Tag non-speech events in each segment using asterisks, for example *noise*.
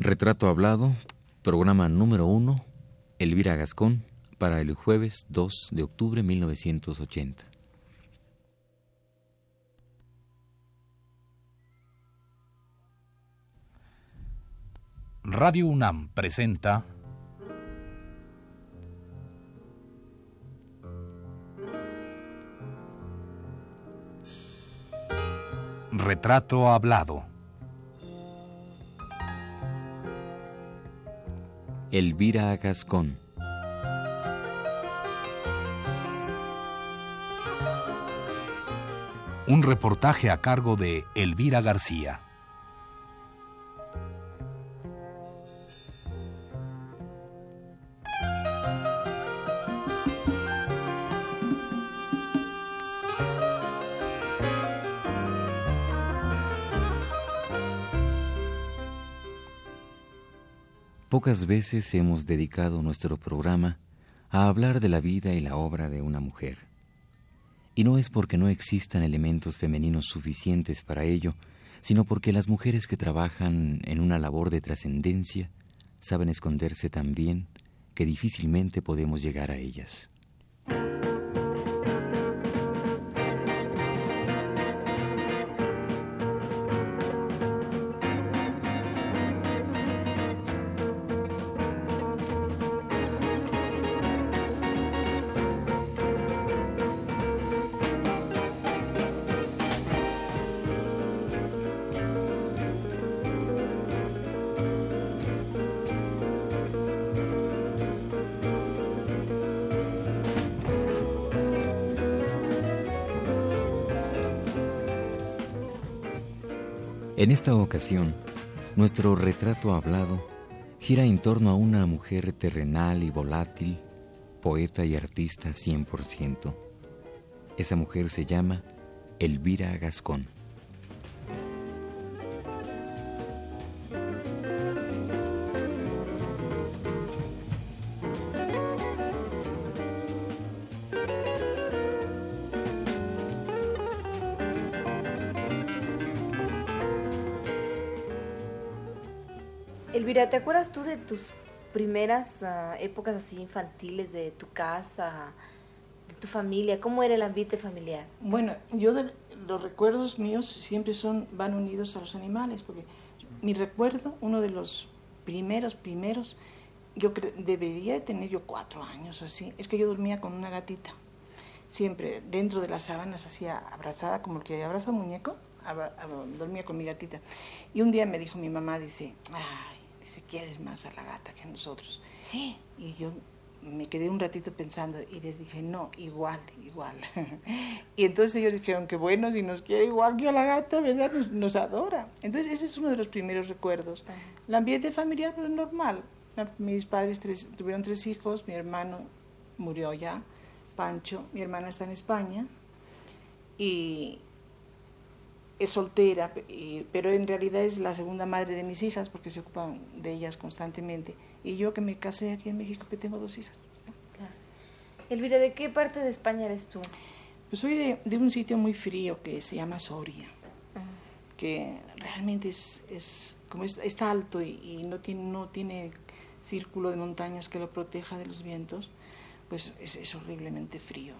Retrato Hablado, programa número uno, Elvira Gascón, para el jueves 2 de octubre de 1980. Radio UNAM presenta Retrato Hablado. Elvira Gascón. Un reportaje a cargo de Elvira García. Pocas veces hemos dedicado nuestro programa a hablar de la vida y la obra de una mujer. Y no es porque no existan elementos femeninos suficientes para ello, sino porque las mujeres que trabajan en una labor de trascendencia saben esconderse tan bien que difícilmente podemos llegar a ellas. En esta ocasión, nuestro retrato hablado gira en torno a una mujer terrenal y volátil, poeta y artista 100%. Esa mujer se llama Elvira Gascón. ¿Te acuerdas tú de tus primeras ah, épocas así infantiles de tu casa, de tu familia? ¿Cómo era el ambiente familiar? Bueno, yo los recuerdos míos siempre son van unidos a los animales, porque mi recuerdo, uno de los primeros, primeros, yo debería de tener yo cuatro años o así, es que yo dormía con una gatita, siempre dentro de las sábanas, así abrazada, como el que abraza un muñeco, dormía con mi gatita. Y un día me dijo mi mamá, dice, ay, quieres más a la gata que a nosotros. Y yo me quedé un ratito pensando y les dije, no, igual, igual. *laughs* y entonces ellos dijeron que bueno, si nos quiere igual que a la gata, ¿verdad? Nos, adora. Entonces ese es uno de los primeros recuerdos. El ambiente familiar, pues normal. Mis padres tuvieron tres hijos, mi hermano murió ya, Pancho, mi hermana está en España. Y, es soltera, pero en realidad es la segunda madre de mis hijas porque se ocupan de ellas constantemente. Y yo que me casé aquí en México, que tengo dos hijas. Elvira, ¿de qué parte de España eres tú? Pues soy de, un sitio muy frío que se llama Soria, que realmente es, es como está alto y, no, tiene, no tiene círculo de montañas que lo proteja de los vientos, pues es, horriblemente frío.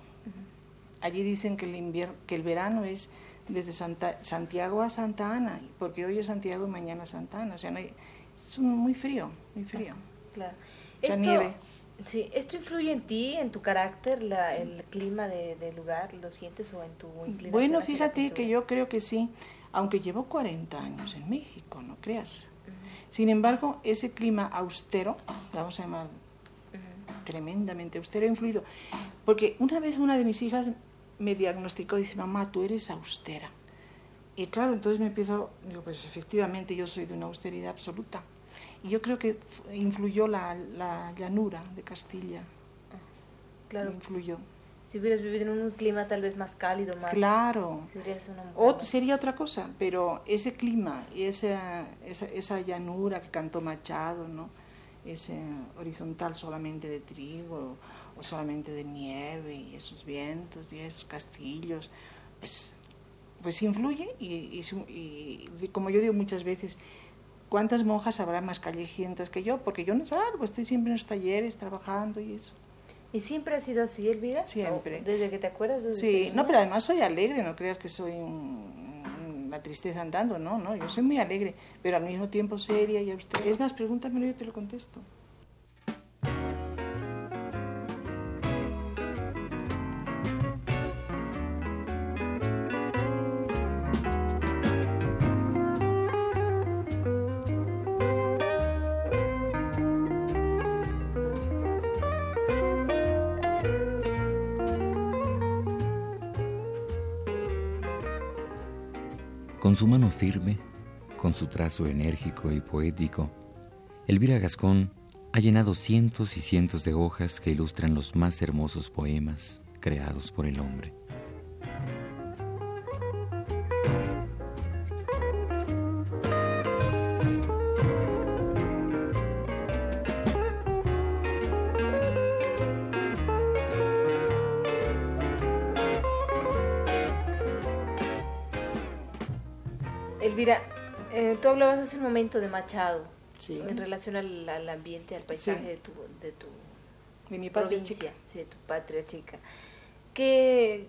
Allí dicen que el, invierno, que el verano es desde Santa, Santiago a Santa Ana, porque hoy es Santiago y mañana Santa Ana, o sea, no hay, es muy frío, muy frío. Claro. Esto, nieve. Sí, ¿Esto influye en ti, en tu carácter, la, el clima del de lugar? ¿Lo sientes o en tu inclinación? Bueno, fíjate que yo creo que sí, aunque llevo 40 años en México, no creas. Sin embargo, ese clima austero, vamos a llamar tremendamente austero, ha influido. Porque una vez una de mis hijas me diagnosticó, dice, mamá, tú eres austera. Y claro, entonces me empiezo, digo, pues efectivamente yo soy de una austeridad absoluta. Y yo creo que influyó la, la llanura de Castilla. Claro. Influyó. Si hubieras vivido en un clima tal vez más cálido, más... Claro. sería otra cosa, pero ese clima y esa, esa, esa llanura que cantó Machado, ¿no? Ese horizontal solamente de trigo, solamente de nieve y esos vientos y esos castillos, pues, pues influye y, y, como yo digo muchas veces, ¿cuántas monjas habrá más callejientas que yo? Porque yo no salgo, estoy siempre en los talleres trabajando y eso. ¿Y siempre ha sido así, Elvira? Siempre. ¿Desde que te acuerdas? Desde sí, no, pero además soy alegre, no creas que soy una tristeza andando, no, no, yo soy muy alegre, pero al mismo tiempo seria y a usted. Es más, pregúntamelo y yo te lo contesto. Su mano firme, con su trazo enérgico y poético, Elvira Gascón ha llenado cientos y cientos de hojas que ilustran los más hermosos poemas creados por el hombre. Elvira, eh, tú hablabas hace un momento de Machado Sí. en relación al, al ambiente, al paisaje Sí. de tu, de tu De mi patria provincia, chica. sí, de tu patria chica. ¿Qué,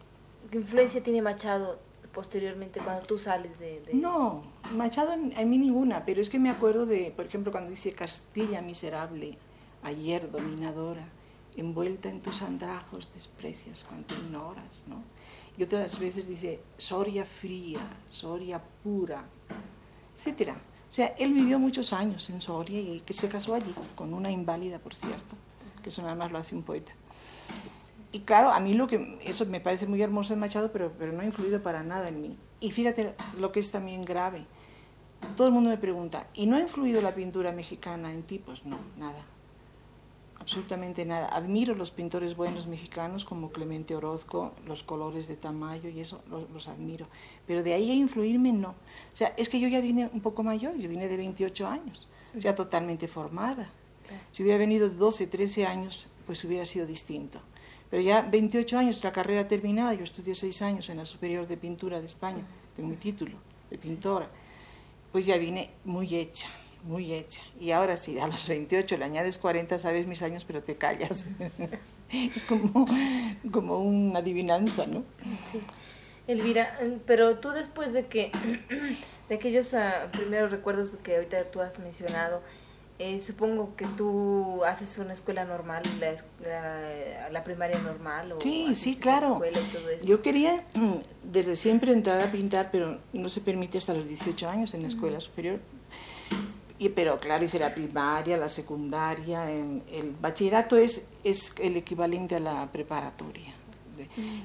qué influencia tiene Machado posteriormente cuando tú sales de...? de- No, Machado en, en mí ninguna, pero es que me acuerdo de, por ejemplo, cuando dice Castilla miserable, ayer dominadora, envuelta en tus andrajos desprecias cuanto ignoras, ¿no? Y otras veces dice Soria fría, Soria pura, etcétera. O sea, él vivió muchos años en Soria y que se casó allí con una inválida, por cierto, que eso nada más lo hace un poeta. Y claro, a mí lo que eso me parece muy hermoso de Machado, pero, pero no ha influido para nada en mí. Y fíjate lo que es también grave. Todo el mundo me pregunta, ¿y no ha influido la pintura mexicana en ti? Pues no, nada. Absolutamente nada. Admiro los pintores buenos mexicanos como Clemente Orozco, los colores de Tamayo y eso los, los admiro. Pero de ahí a influirme, no. O sea, es que yo ya vine un poco mayor, yo vine de 28 años, sea, totalmente formada. Si hubiera venido 12, 13 años, pues hubiera sido distinto. Pero ya 28 años, la carrera terminada, yo estudié 6 años en la Superior de Pintura de España, tengo mi título de pintora, pues ya vine muy hecha, muy hecha. Y ahora sí, a los 28 le añades 40, sabes mis años, pero te callas. *laughs* es como, como una adivinanza, ¿no? Sí. Elvira, pero tú después de que, *clears throat* de aquellos ah, primeros recuerdos que ahorita tú has mencionado, eh, supongo que tú haces una escuela normal, la, la, la primaria normal. O Sí, sí, claro. escuela y todo eso. Yo quería *clears throat* desde siempre entrar a pintar, pero no se permite hasta los 18 años en la escuela superior. Y, pero claro, hice la primaria, la secundaria, en- el bachillerato es, es el equivalente a la preparatoria.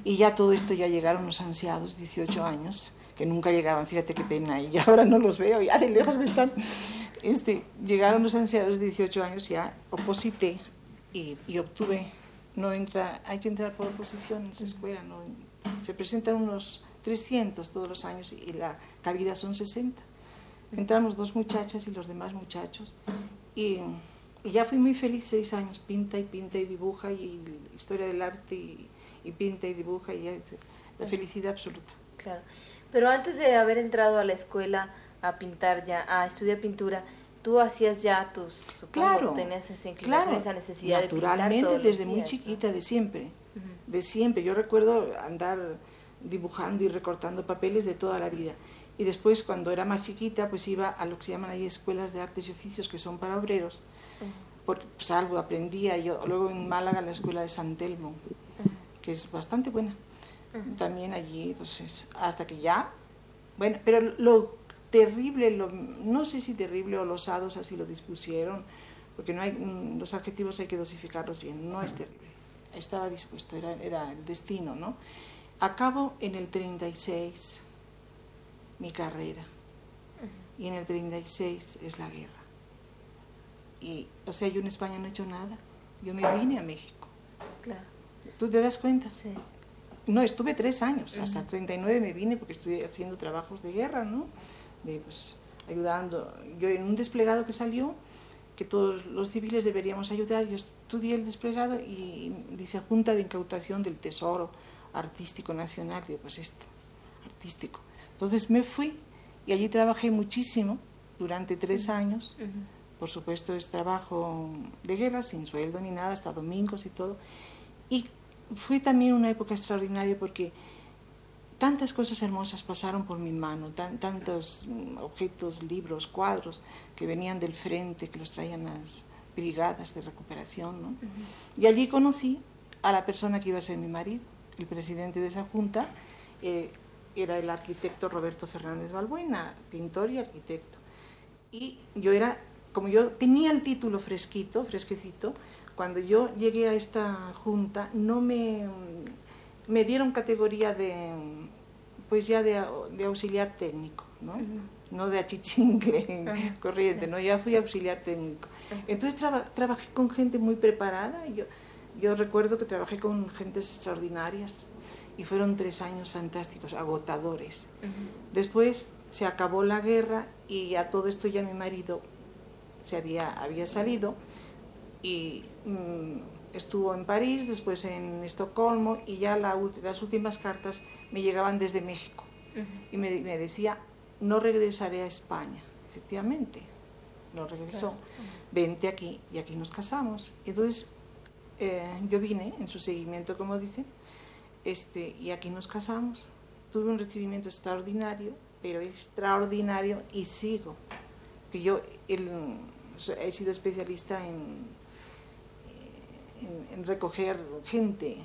Y ya todo esto ya llegaron los ansiados, 18 años, que nunca llegaban, fíjate qué pena, y *laughs* ahora no los veo, ya de lejos me están. Este, llegaron los ansiados, 18 años, ya oposité y, y obtuve, no entra, hay que entrar por oposición en esa escuela, no, se presentan unos 300 todos los años y la cabida son 60. Entramos dos muchachas y los demás muchachos y, y ya fui muy feliz seis años, pinta y pinta y dibuja y historia del arte y, y pinta y dibuja y ya es la felicidad absoluta. Claro. Pero antes de haber entrado a la escuela a pintar ya, a estudiar pintura, tú hacías ya tus, supongo, Claro, tenías esa inclinación, claro, esa necesidad de pintar naturalmente desde muy chiquita, de siempre, de siempre. Yo recuerdo andar dibujando y recortando papeles de toda la vida. Y después, cuando era más chiquita, pues iba a lo que se llaman ahí escuelas de artes y oficios, que son para obreros. Por, pues algo aprendía. Yo, luego en Málaga, la escuela de San Telmo, que es bastante buena. También allí, pues es- hasta que ya. Bueno, pero lo terrible, lo, no sé si terrible o los hados así lo dispusieron, porque no hay, mm, los adjetivos hay que dosificarlos bien, no es terrible. Estaba dispuesto, era, era el destino, ¿no? Acabo en el 36 mi carrera y en el 36 es la guerra. Y, o sea, yo en España no he hecho nada. Yo me vine a México. Claro, ¿Tú te das cuenta? sí. No, estuve tres años, hasta 39 me vine porque estuve haciendo trabajos de guerra, ¿no? De, pues, ayudando. Yo en un desplegado que salió, que todos los civiles deberíamos ayudar, yo estudié el desplegado y dice Junta de Incautación del Tesoro Artístico Nacional, digo, pues esto, artístico. Entonces me fui y allí trabajé muchísimo durante tres años. Por supuesto es trabajo de guerra, sin sueldo ni nada, hasta domingos y todo. Y fue también una época extraordinaria porque tantas cosas hermosas pasaron por mi mano, tantos mm, objetos, libros, cuadros que venían del frente, que los traían las brigadas de recuperación. Y allí conocí a la persona que iba a ser mi marido, el presidente de esa junta. Eh, era el arquitecto Roberto Fernández Balbuena, pintor y arquitecto. Y yo era, como yo tenía el título fresquito, fresquecito, cuando yo llegué a esta junta no me, me dieron categoría de, pues ya de, auxiliar técnico, ¿no? no de achichingle *laughs* corriente, ¿no? ya fui auxiliar técnico. Entonces trabajé con gente muy preparada, yo, yo recuerdo que trabajé con gentes extraordinarias, y fueron tres años fantásticos, agotadores. Después se acabó la guerra y a todo esto ya mi marido se había, había salido y mm, estuvo en París, después en Estocolmo y ya las últimas cartas me llegaban desde México y me, decía, no regresaré a España. Efectivamente, no regresó. Vente aquí y aquí nos casamos. Entonces eh, yo vine en su seguimiento, como dicen, este, y aquí nos casamos. Tuve un recibimiento extraordinario, pero extraordinario y sigo. Que yo he sido especialista en, en, recoger gente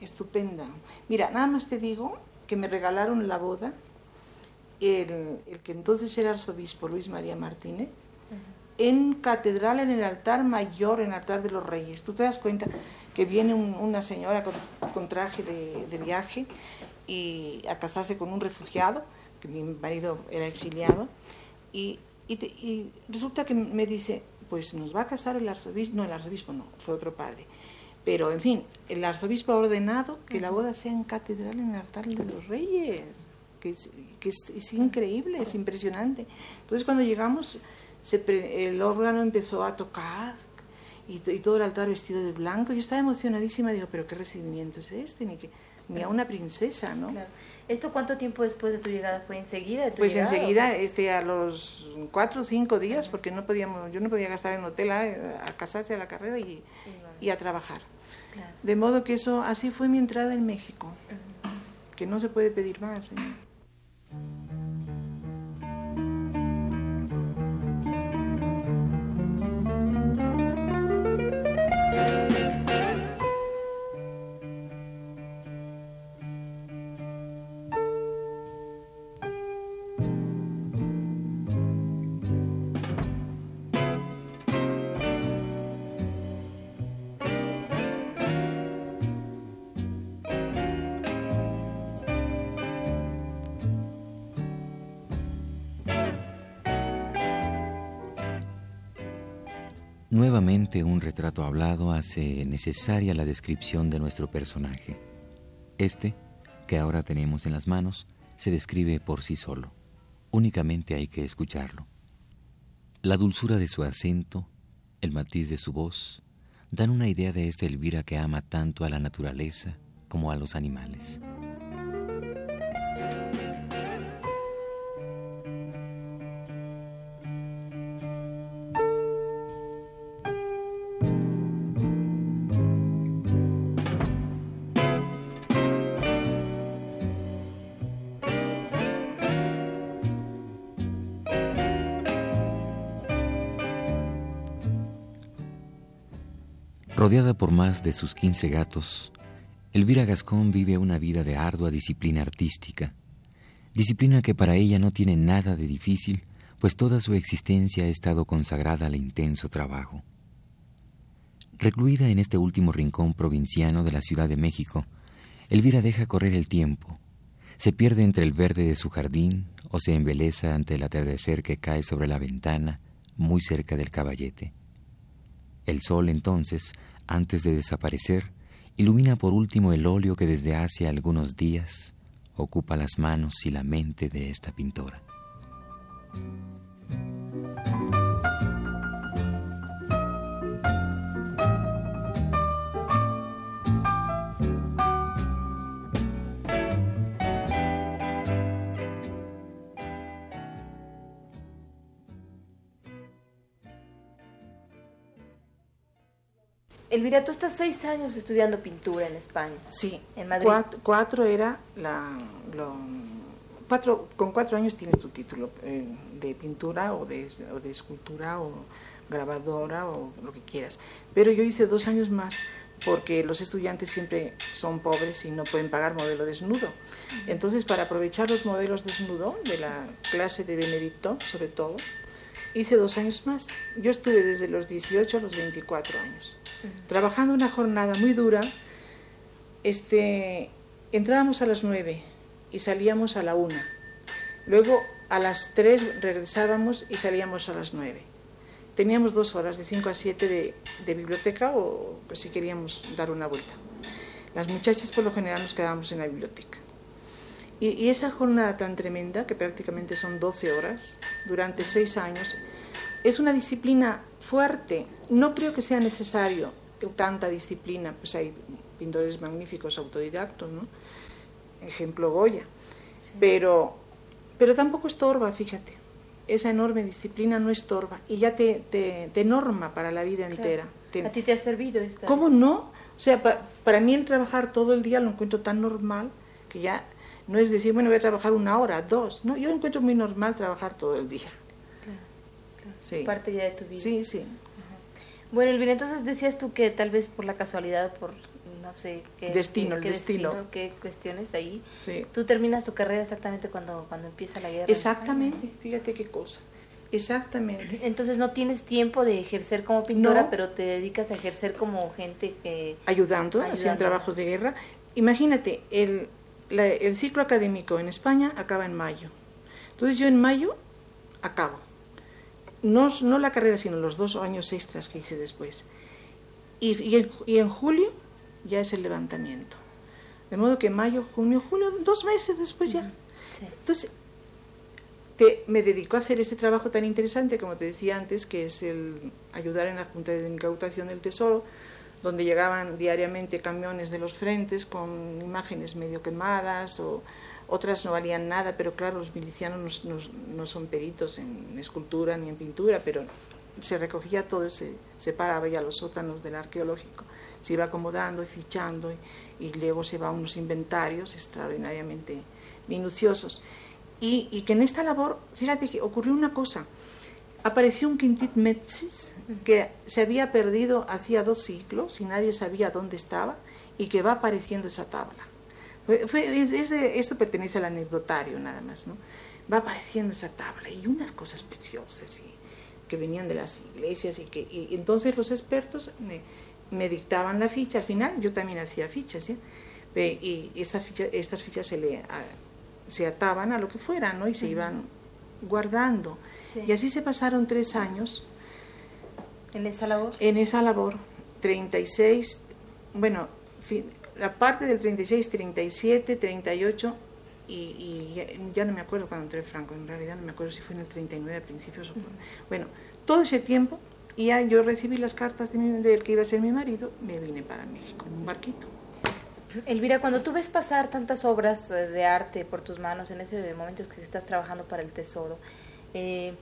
estupenda. Mira, nada más te digo que me regalaron la boda el, el que entonces era arzobispo Luis María Martínez, en catedral, en el altar mayor, en el altar de los reyes. Tú te das cuenta que viene una señora con, traje de, viaje y a casarse con un refugiado, que mi marido era exiliado, y, y, resulta que me dice, pues nos va a casar el arzobispo, no, el arzobispo no, fue otro padre, pero en fin, el arzobispo ha ordenado que la boda sea en catedral, en el altar de los reyes, que es, que es, increíble, es impresionante. Entonces cuando llegamos, el órgano empezó a tocar, y, todo el altar vestido de blanco. Yo estaba emocionadísima, digo, pero qué recibimiento es este, ni, que, ni a una princesa, ¿no? ¿Esto cuánto tiempo después de tu llegada fue enseguida? De tu pues enseguida, este, a los cuatro o cinco días, porque no podíamos, yo no podía gastar en hotel a, a casarse a la carrera y, y a trabajar. De modo que eso, así fue mi entrada en México, que no se puede pedir más. ¿eh? Nuevamente un retrato hablado hace necesaria la descripción de nuestro personaje. Este, que ahora tenemos en las manos, se describe por sí solo. Únicamente hay que escucharlo. La dulzura de su acento, el matiz de su voz, dan una idea de esta Elvira que ama tanto a la naturaleza como a los animales. Rodeada por más de sus 15 gatos, Elvira Gascón vive una vida de ardua disciplina artística, disciplina que para ella no tiene nada de difícil, pues toda su existencia ha estado consagrada al intenso trabajo. Recluida en este último rincón provinciano de la Ciudad de México, Elvira deja correr el tiempo, se pierde entre el verde de su jardín o se embeleza ante el atardecer que cae sobre la ventana muy cerca del caballete. El sol entonces antes de desaparecer, ilumina por último el óleo que desde hace algunos días ocupa las manos y la mente de esta pintora. Elvira, tú estás seis años estudiando pintura en España. Sí, en Madrid. Cuatro, era la, cuatro, con cuatro años tienes tu título eh, de pintura o de, o de escultura o grabadora o lo que quieras. Pero yo hice dos años más porque los estudiantes siempre son pobres y no pueden pagar modelo desnudo. Entonces, para aprovechar los modelos desnudo de la clase de Benedicto, sobre todo, hice dos años más. Yo estuve desde los 18 a los 24 años, trabajando una jornada muy dura. Este, entrábamos a las 9 y salíamos a la 1. Luego a las 3 regresábamos y salíamos a las 9 teníamos dos horas, de 5 a 7 de, biblioteca o pues, si queríamos dar una vuelta. Las muchachas por lo general nos quedábamos en la biblioteca. Y, y, esa jornada tan tremenda, que prácticamente son 12 horas, durante 6 años, es una disciplina fuerte. No creo que sea necesario tanta disciplina, pues hay pintores magníficos autodidactos, ¿no? Ejemplo Goya. Pero, pero tampoco estorba, fíjate esa enorme disciplina no estorba y ya te, te, norma para la vida entera. ¿A ti te ha servido esta? ¿Cómo no? O sea, para mí el trabajar todo el día lo encuentro tan normal que ya no es decir, bueno, voy a trabajar una hora, dos. No, yo encuentro muy normal trabajar todo el día. Sí. Parte ya de tu vida. Sí, sí. Bueno, Elvira, entonces decías tú que tal vez por la casualidad, por no sé qué destino, qué, el destino. qué cuestiones ahí. Sí. Tú terminas tu carrera exactamente cuando, cuando empieza la guerra. Exactamente, fíjate qué cosa. Exactamente. Entonces no tienes tiempo de ejercer como pintora, pero te dedicas a ejercer como gente que... Ayudando, haciendo trabajos de guerra. Imagínate, el, el ciclo académico en España acaba en mayo. Entonces yo en mayo acabo. No, no la carrera, sino los dos años extras que hice después. Y, y, y en julio ya es el levantamiento. De modo que mayo, junio, julio, dos meses después ya. Entonces, te, me dedico a hacer este trabajo tan interesante, como te decía antes, que es el ayudar en la Junta de Incautación del Tesoro, donde llegaban diariamente camiones de los frentes con imágenes medio quemadas o otras no valían nada, pero claro, los milicianos no, son peritos en escultura ni en pintura, pero se recogía todo, se separaba ya los sótanos del arqueológico se iba acomodando y fichando y, luego se va a unos inventarios extraordinariamente minuciosos. Y, que en esta labor, fíjate que ocurrió una cosa, apareció un quintit Metzis que se había perdido hacía dos siglos y nadie sabía dónde estaba y que va apareciendo esa tabla. Esto pertenece al anecdotario nada más, ¿no? Va apareciendo esa tabla y unas cosas preciosas y, que venían de las iglesias y que y entonces los expertos me dictaban la ficha, al final yo también hacía fichas, y estas fichas, estas fichas se, le, se ataban a lo que fuera, ¿no? Y se iban guardando. Y así se pasaron tres años. ¿En esa labor? En esa labor, 36, bueno, la parte del 36, 37, 38, y, y ya, no me acuerdo cuando entré Franco, en realidad no me acuerdo si fue en el 39 al principio. Bueno, todo ese tiempo y ya yo recibí las cartas de del que iba a ser mi marido, me vine para México en un barquito. Elvira, cuando tú ves pasar tantas obras eh, de arte por tus manos en ese momento que estás trabajando para el tesoro, eh,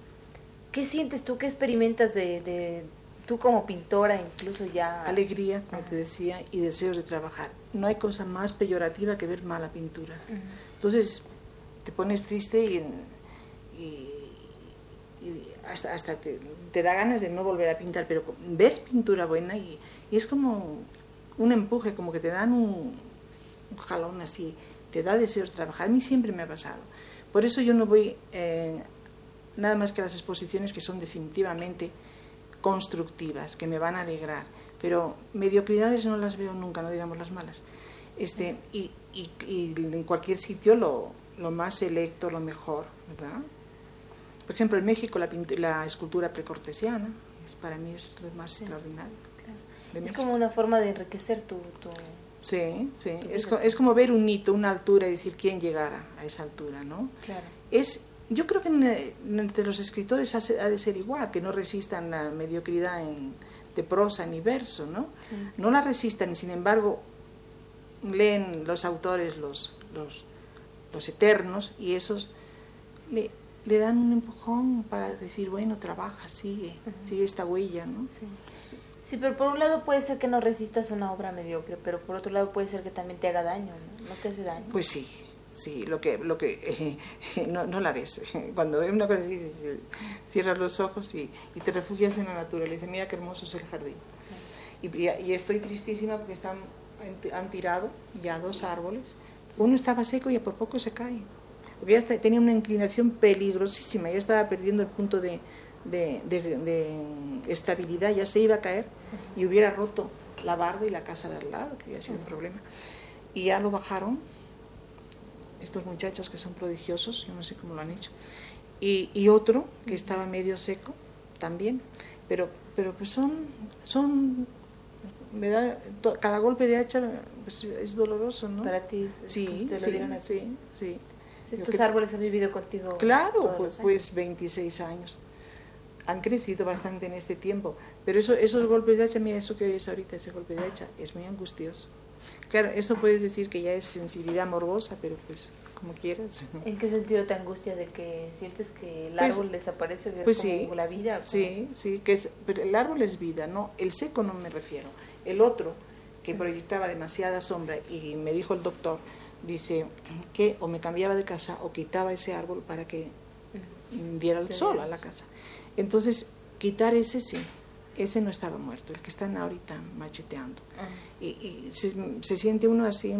¿qué sientes tú, qué experimentas de, tú como pintora, incluso ya? Alegría, como te decía, y deseos de trabajar. No hay cosa más peyorativa que ver mala pintura. Entonces, te pones triste y, y hasta, hasta te, te, da ganas de no volver a pintar, pero ves pintura buena y, es como un empuje, como que te dan un, jalón así, te da deseos de trabajar. A mí siempre me ha pasado. Por eso yo no voy eh, nada más que a las exposiciones que son definitivamente constructivas, que me van a alegrar, pero mediocridades no las veo nunca, no digamos las malas. Este, y, y, y en cualquier sitio lo, lo más selecto, lo mejor, ¿verdad? Por ejemplo, en México la, la escultura precortesiana, es, para mí es lo más extraordinario. Es como una forma de enriquecer tu... tu sí, sí. es, es, como ver un hito, una altura y decir quién llegara a esa altura, ¿no? Claro. Es, yo creo que entre los escritores ha, de ser igual, que no resistan la mediocridad en, de prosa ni verso, ¿no? No la resistan y sin embargo leen los autores los, los, los eternos y esos le, le dan un empujón para decir, bueno, trabaja, sigue, sigue esta huella, ¿no? Sí, pero por un lado puede ser que no resistas una obra mediocre, pero por otro lado puede ser que también te haga daño, ¿no? ¿No te hace daño? Pues sí, sí, lo que, lo que *laughs* no, no, la ves. *laughs* Cuando ves una cosa así, cierras los ojos y, y, te refugias en la naturaleza. Mira qué hermoso es el jardín. Sí. Y, y, estoy tristísima porque están, han tirado ya dos árboles. Uno estaba seco y a por poco se cae. Porque ya tenía una inclinación peligrosísima, ya estaba perdiendo el punto de, de, de, estabilidad, ya se iba a caer y hubiera roto la barda y la casa de al lado, que hubiera sido un problema. Y ya lo bajaron, estos muchachos que son prodigiosos, yo no sé cómo lo han hecho, y, y otro que estaba medio seco también, pero, pero pues son, son me da, cada golpe de hacha pues, es doloroso, ¿no? Para ti, sí, te lo sí, dieron sí, sí. Estos árboles han vivido contigo. Claro, pues, pues 26 años han crecido bastante en este tiempo, pero eso, esos golpes de hacha, mira eso que es ahorita, ese golpe de hacha, es muy angustioso. Claro, eso puedes decir que ya es sensibilidad morbosa, pero pues como quieras. *laughs* ¿En qué sentido te angustia de que sientes que el árbol pues, desaparece de pues como sí, la vida? Sí, sí, que es, pero el árbol es vida, no, el seco no me refiero. El otro, que proyectaba demasiada sombra, y me dijo el doctor, dice que o me cambiaba de casa o quitaba ese árbol para que diera el sol a la casa. Entonces, quitar ese sí, ese no estaba muerto, el que están ahorita macheteando. Uh -huh. Y, y se, se, siente uno así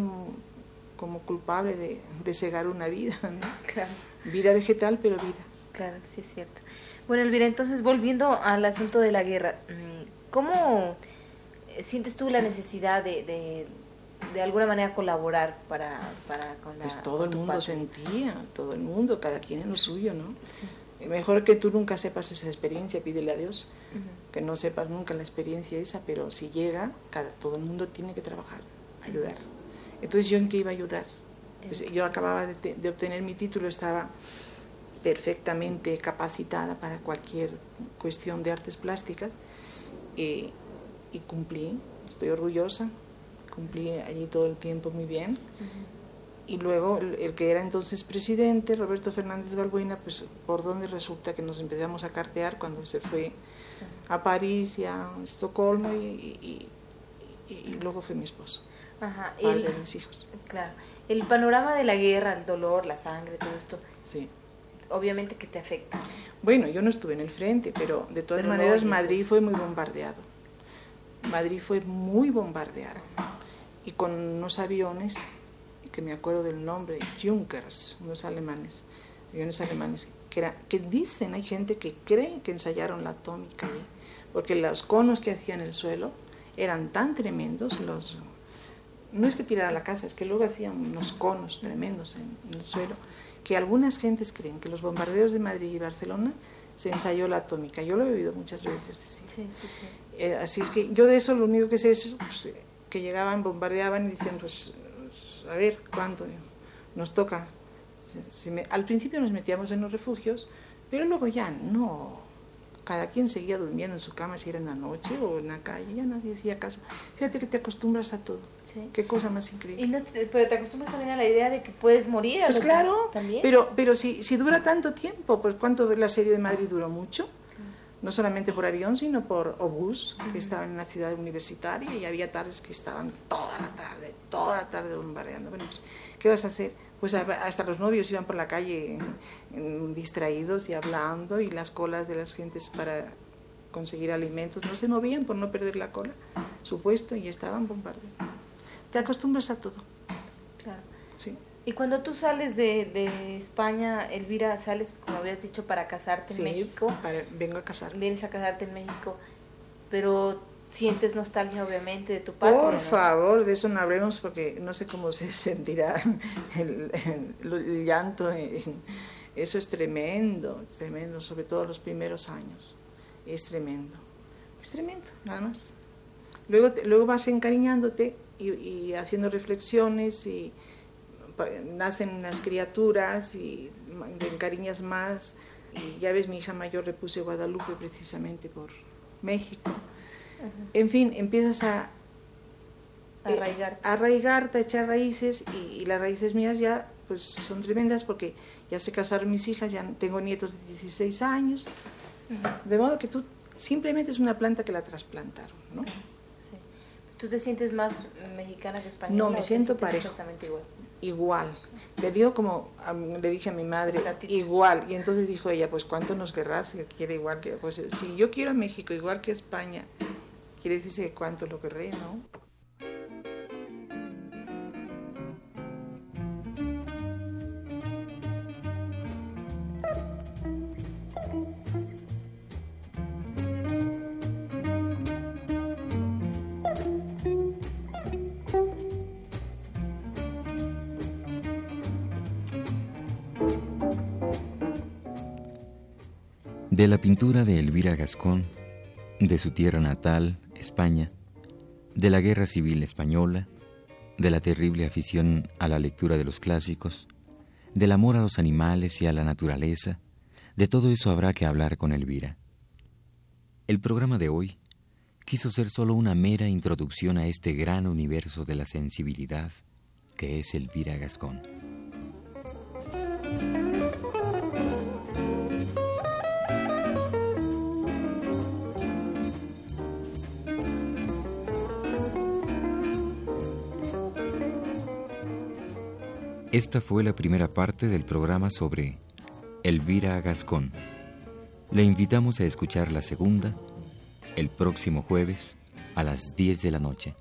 como culpable de, de cegar una vida, ¿no? Claro. Vida vegetal, pero vida. Claro, sí es cierto. Bueno, Elvira, entonces volviendo al asunto de la guerra, ¿cómo sientes tú la necesidad de, de, de alguna manera colaborar para, para con la... Pues todo el mundo patria? sentía, todo el mundo, cada quien en lo suyo, ¿no? Sí. Mejor que tú nunca sepas esa experiencia, pídele a Dios, Uh -huh. que no sepas nunca la experiencia esa, pero si llega, cada, todo el mundo tiene que trabajar, ayudar. Entonces, ¿yo en qué iba a ayudar? Pues yo acababa de, de, obtener mi título, estaba perfectamente capacitada para cualquier cuestión de artes plásticas y, y cumplí, estoy orgullosa, cumplí allí todo el tiempo muy bien. Uh -huh y luego el, el, que era entonces presidente, Roberto Fernández Balbuena, pues por donde resulta que nos empezamos a cartear cuando se fue a París y a Estocolmo y, y, y, y luego fue mi esposo, Ajá. padre El, de mis hijos. Claro. El panorama de la guerra, el dolor, la sangre, todo esto, Sí. obviamente que te afecta. Bueno, yo no estuve en el frente, pero de todas Pero maneras Madrid fue muy bombardeado. Madrid fue muy bombardeado y con unos aviones que me acuerdo del nombre, Junkers, unos alemanes, aviones alemanes, que, era, que dicen, hay gente que cree que ensayaron la atómica ahí, porque los conos que hacían en el suelo eran tan tremendos, los no es que tirara la casa, es que luego hacían unos conos tremendos en, en el suelo, que algunas gentes creen que los bombardeos de Madrid y Barcelona se ensayó la atómica. Yo lo he oído muchas veces decir. Sí, sí, sí. Eh, así es que yo de eso lo único que sé es pues, eh, que llegaban, bombardeaban y decían, pues, pues, a ver, ¿cuánto nos toca? Si- me- al principio nos metíamos en los refugios, pero luego ya no. Cada quien seguía durmiendo en su cama, si era en la noche o en la calle, ya nadie hacía caso. Fíjate que te acostumbras a todo. Sí. Qué cosa más increíble. Y no te- pero te acostumbras también a la idea de que puedes morir. a Pues claro, También. pero, pero si, si dura tanto tiempo, pues ¿cuánto la serie de Madrid duró mucho? No solamente por avión, sino por obús, que estaban en la ciudad universitaria y había tardes que estaban toda la tarde, toda la tarde bombardeando. Bueno, pues, ¿qué vas a hacer? Pues hasta los novios iban por la calle distraídos y hablando y las colas de las gentes para conseguir alimentos no se movían por no perder la cola, supuesto, y estaban bombardeando. Te acostumbras a todo, Claro. sí. Y cuando tú sales de, de España, Elvira, sales, como habías dicho, para casarte Sí, en México. para- vengo a casarme. Vienes a casarte en México, pero sientes nostalgia, obviamente, de tu patria. Por ¿no? favor, de eso no hablemos porque no sé cómo se *laughs* sentirá el, el- el llanto. en- Eso es tremendo, es tremendo, sobre todo los primeros años. Es tremendo, es tremendo, nada más. Luego, luego vas encariñándote y, y haciendo reflexiones y nacen las criaturas y te encariñas más. Y ya ves, mi hija mayor le puse Guadalupe precisamente por México. Ajá. En fin, empiezas a, eh, Arraigarte. arraigarte, a echar raíces y, y las raíces mías ya pues son tremendas porque ya se casaron mis hijas, ya tengo nietos de 16 años, de modo que tú Simplemente es una planta que la trasplantaron, ¿no? ¿Tú te sientes más mexicana que española? No, me siento parejo. Exactamente igual. Igual. Le digo como, a- le dije a mi madre, igual. Y entonces dijo ella, pues ¿cuánto nos querrás que quiere igual que... Pues si yo quiero a México igual que a España, quiere decirse cuánto lo querré, ¿no? De la pintura de Elvira Gascón, de su tierra natal, España, de la Guerra Civil Española, de la terrible afición a la lectura de los clásicos, del amor a los animales y a la naturaleza, de todo eso habrá que hablar con Elvira. El programa de hoy quiso ser solo una mera introducción a este gran universo de la sensibilidad que es Elvira Gascón. Esta fue la primera parte del programa sobre Elvira Gascón. Le invitamos a escuchar la segunda el próximo jueves a las 10 de la noche.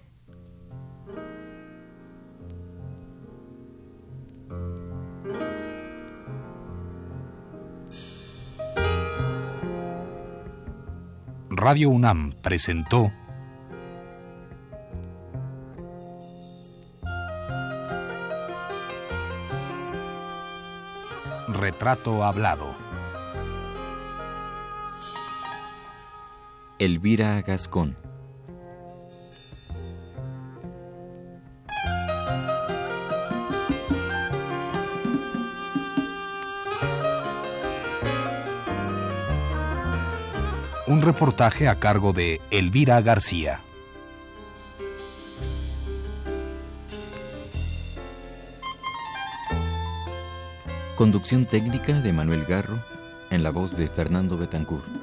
Radio UNAM presentó Retrato Hablado. Elvira Gascón. Un reportaje a cargo de Elvira García. Conducción técnica de Manuel Garro en la voz de Fernando Betancourt.